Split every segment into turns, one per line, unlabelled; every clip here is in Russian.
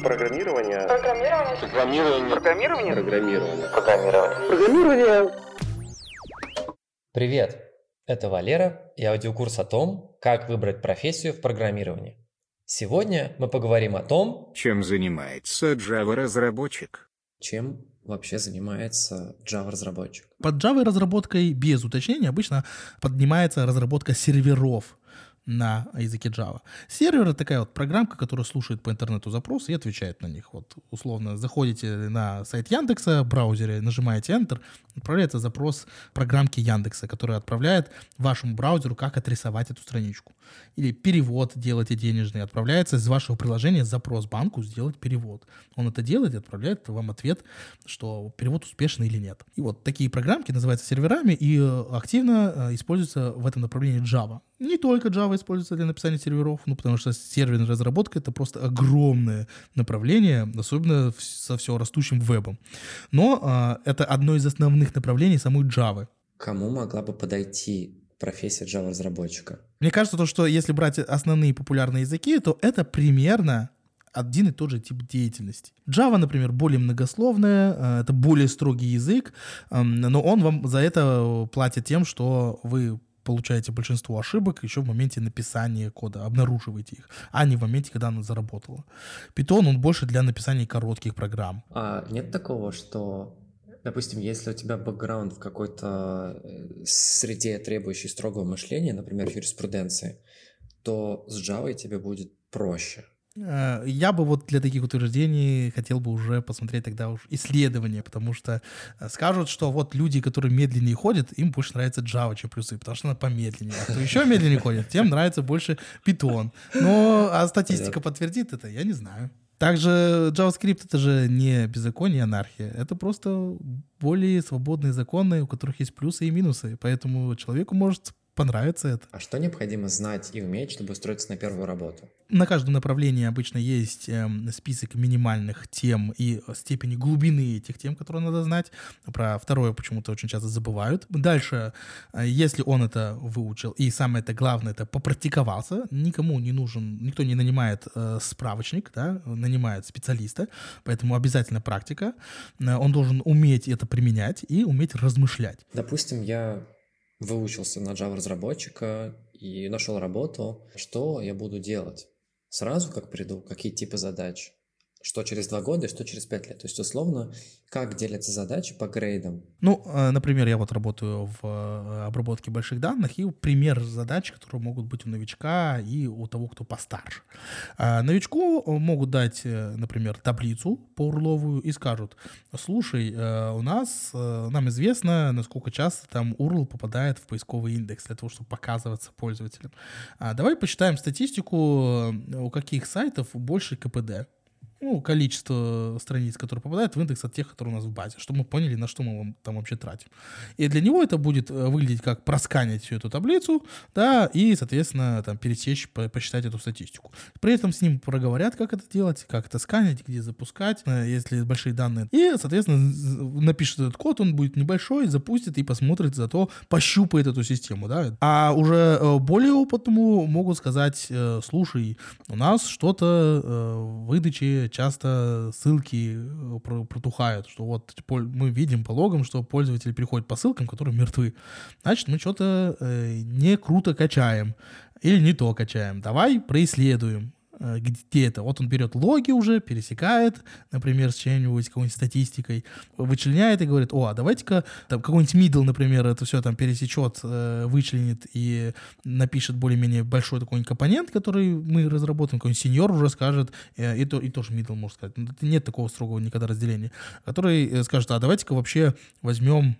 Программирование.
Программирование.
Программирование.
Программирование.
Программирование.
Программирование.
Программирование.
Привет! Это Валера и аудиокурс о том, как выбрать профессию в программировании. Сегодня мы поговорим о том,
Чем занимается Java-разработчик?
чем вообще занимается Java-разработчик.
Под Java разработкой без уточнения обычно поднимается разработка серверов на языке Java. Сервер — это такая вот программка, которая слушает по интернету запросы и отвечает на них. Вот условно заходите на сайт Яндекса в браузере, нажимаете Enter, отправляется запрос программки Яндекса, которая отправляет вашему браузеру, как отрисовать эту страничку. Или перевод делаете денежный, отправляется из вашего приложения запрос банку сделать перевод. Он это делает и отправляет вам ответ, что перевод успешный или нет. И вот такие программки называются серверами и э, активно э, используются в этом направлении Java. Не только Java используется для написания серверов, ну, потому что серверная разработка — это просто огромное направление, особенно со все растущим вебом. Но а, это одно из основных направлений самой Java.
Кому могла бы подойти профессия Java-разработчика?
Мне кажется, то, что если брать основные популярные языки, то это примерно один и тот же тип деятельности. Java, например, более многословная, э, это более строгий язык, но он вам за это платит тем, что вы получаете большинство ошибок еще в моменте написания кода, обнаруживаете их, а не в моменте, когда она заработала. Python, он больше для написания коротких программ.
А нет такого, что, допустим, если у тебя бэкграунд в какой-то э, среде, требующей строгого мышления, например, юриспруденции, то с Java тебе будет проще.
Э, Я бы вот для таких утверждений хотел бы уже посмотреть тогда уж исследования, потому что э, скажут, что вот люди, которые медленнее ходят, им больше нравится Java, чем плюсы, потому что она помедленнее. А кто еще медленнее ходит, тем нравится больше Python. Но а статистика подтвердит это, я не знаю. Также JavaScript это же не беззаконие, и анархия. Это просто более свободные законы, у которых есть плюсы и минусы. Поэтому человеку может понравиться это.
А что необходимо знать и уметь, чтобы устроиться на первую работу?
На каждом направлении обычно есть эм, список минимальных тем и степени глубины этих тем, которые надо знать. Про второе почему-то очень часто забывают. Дальше, э, если он это выучил, и самое это главное, это попрактиковался, никому не нужен, никто не нанимает э, справочник, да, нанимает специалиста, поэтому обязательно практика. Э, Он должен уметь это применять и уметь размышлять.
Допустим, я выучился на Java-разработчика и нашел работу. Что я буду делать? Сразу как приду? Какие типы задач? Что через два года что через пять лет? То есть, условно, как делятся задачи по грейдам?
Ну, э, например, я вот работаю в э, обработке больших данных, и пример задач, которые могут быть у новичка и у того, кто постарше. А Новичку могут дать, э, например, таблицу по урловую и скажут, слушай, э, у нас, э, нам известно, насколько часто там URL попадает в поисковый индекс для того, чтобы показываться пользователям. А Давай посчитаем статистику, э, у каких сайтов больше КПД ну, количество страниц, которые попадают в индекс от тех, которые у нас в базе, чтобы мы поняли, на что мы там вообще тратим. И для него это будет э, выглядеть как просканить всю эту таблицу, да, и, соответственно, там пересечь, по- посчитать эту статистику. При этом с ним проговорят, как это делать, как это сканить, где запускать, э, если большие данные. И, соответственно, напишет этот код, он будет небольшой, запустит и посмотрит, зато пощупает эту систему, да. А уже э, более опытному могут сказать, слушай, у нас что-то в выдаче часто ссылки э, про- протухают, что вот пол- мы видим по логам, что пользователи переходят по ссылкам, которые мертвы. Значит, мы что-то э, не круто качаем или не то качаем. Давай происследуем где это. Вот он берет логи уже, пересекает, например, с чем-нибудь, какой-нибудь статистикой, вычленяет и говорит, о, а давайте-ка там какой-нибудь middle, например, это все там пересечет, э, вычленит и напишет более-менее большой такой компонент, который мы разработаем, какой-нибудь сеньор уже скажет, э, и, то, и тоже middle, можно сказать. Ну, Нет такого строгого никогда разделения. Который э, скажет, а давайте-ка вообще возьмем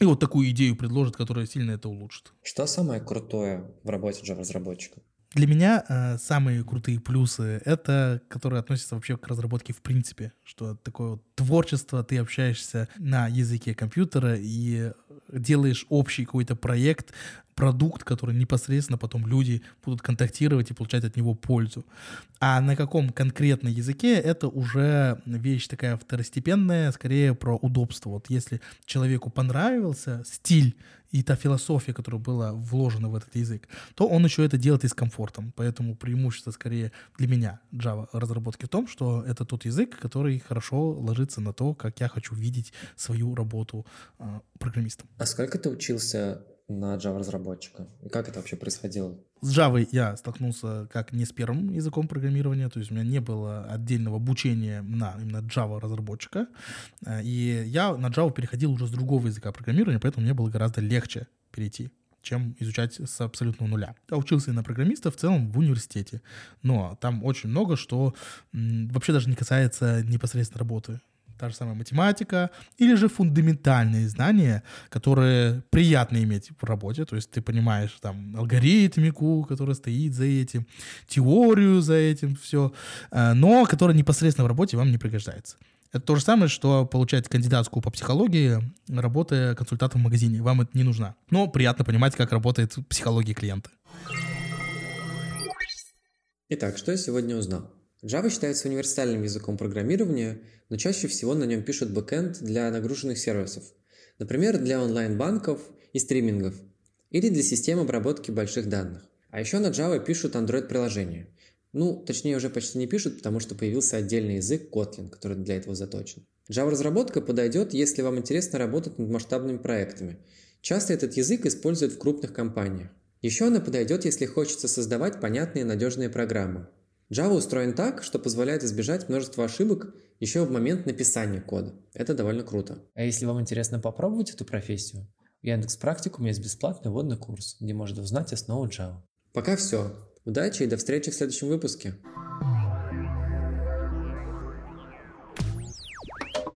и вот такую идею предложит, которая сильно это улучшит.
Что самое крутое в работе Java-разработчика?
Для меня э, самые крутые плюсы это, которые относятся вообще к разработке в принципе, что такое вот творчество, ты общаешься на языке компьютера и делаешь общий какой-то проект продукт, который непосредственно потом люди будут контактировать и получать от него пользу. А на каком конкретно языке это уже вещь такая второстепенная, скорее про удобство. Вот если человеку понравился стиль и та философия, которая была вложена в этот язык, то он еще это делает и с комфортом. Поэтому преимущество скорее для меня Java разработки в том, что это тот язык, который хорошо ложится на то, как я хочу видеть свою работу э, программистом.
А сколько ты учился на Java разработчика? И как это вообще происходило?
С Java я столкнулся как не с первым языком программирования, то есть у меня не было отдельного обучения на именно Java разработчика, э, и я на Java переходил уже с другого языка программирования, поэтому мне было гораздо легче перейти чем изучать с абсолютного нуля. Я учился и на программиста в целом в университете, но там очень много, что вообще даже не касается непосредственно работы та же самая математика, или же фундаментальные знания, которые приятно иметь в работе, то есть ты понимаешь там алгоритмику, которая стоит за этим, теорию за этим, все, э, но которая непосредственно в работе вам не пригождается. Это то же самое, что получать кандидатскую по психологии, работая консультантом в магазине. Вам это не нужно. Но приятно понимать, как работает психология клиента.
Итак, что я сегодня узнал? Java считается универсальным языком программирования, но чаще всего на нем пишут бэкэнд для нагруженных сервисов, например, для онлайн-банков и стримингов, или для систем обработки больших данных. А еще на Java пишут Android-приложения. Ну, точнее, уже почти не пишут, потому что появился отдельный язык Kotlin, который для этого заточен. Java-разработка подойдет, если вам интересно работать над масштабными проектами. Часто этот язык используют в крупных компаниях. Еще она подойдет, если хочется создавать понятные и надежные программы. Java устроен так, что позволяет избежать множества ошибок еще в момент написания кода. Это довольно круто. А если вам интересно попробовать эту профессию, в Яндекс Практикум есть бесплатный вводный курс, где можно узнать основу Java. Пока все. Удачи и до встречи в следующем выпуске.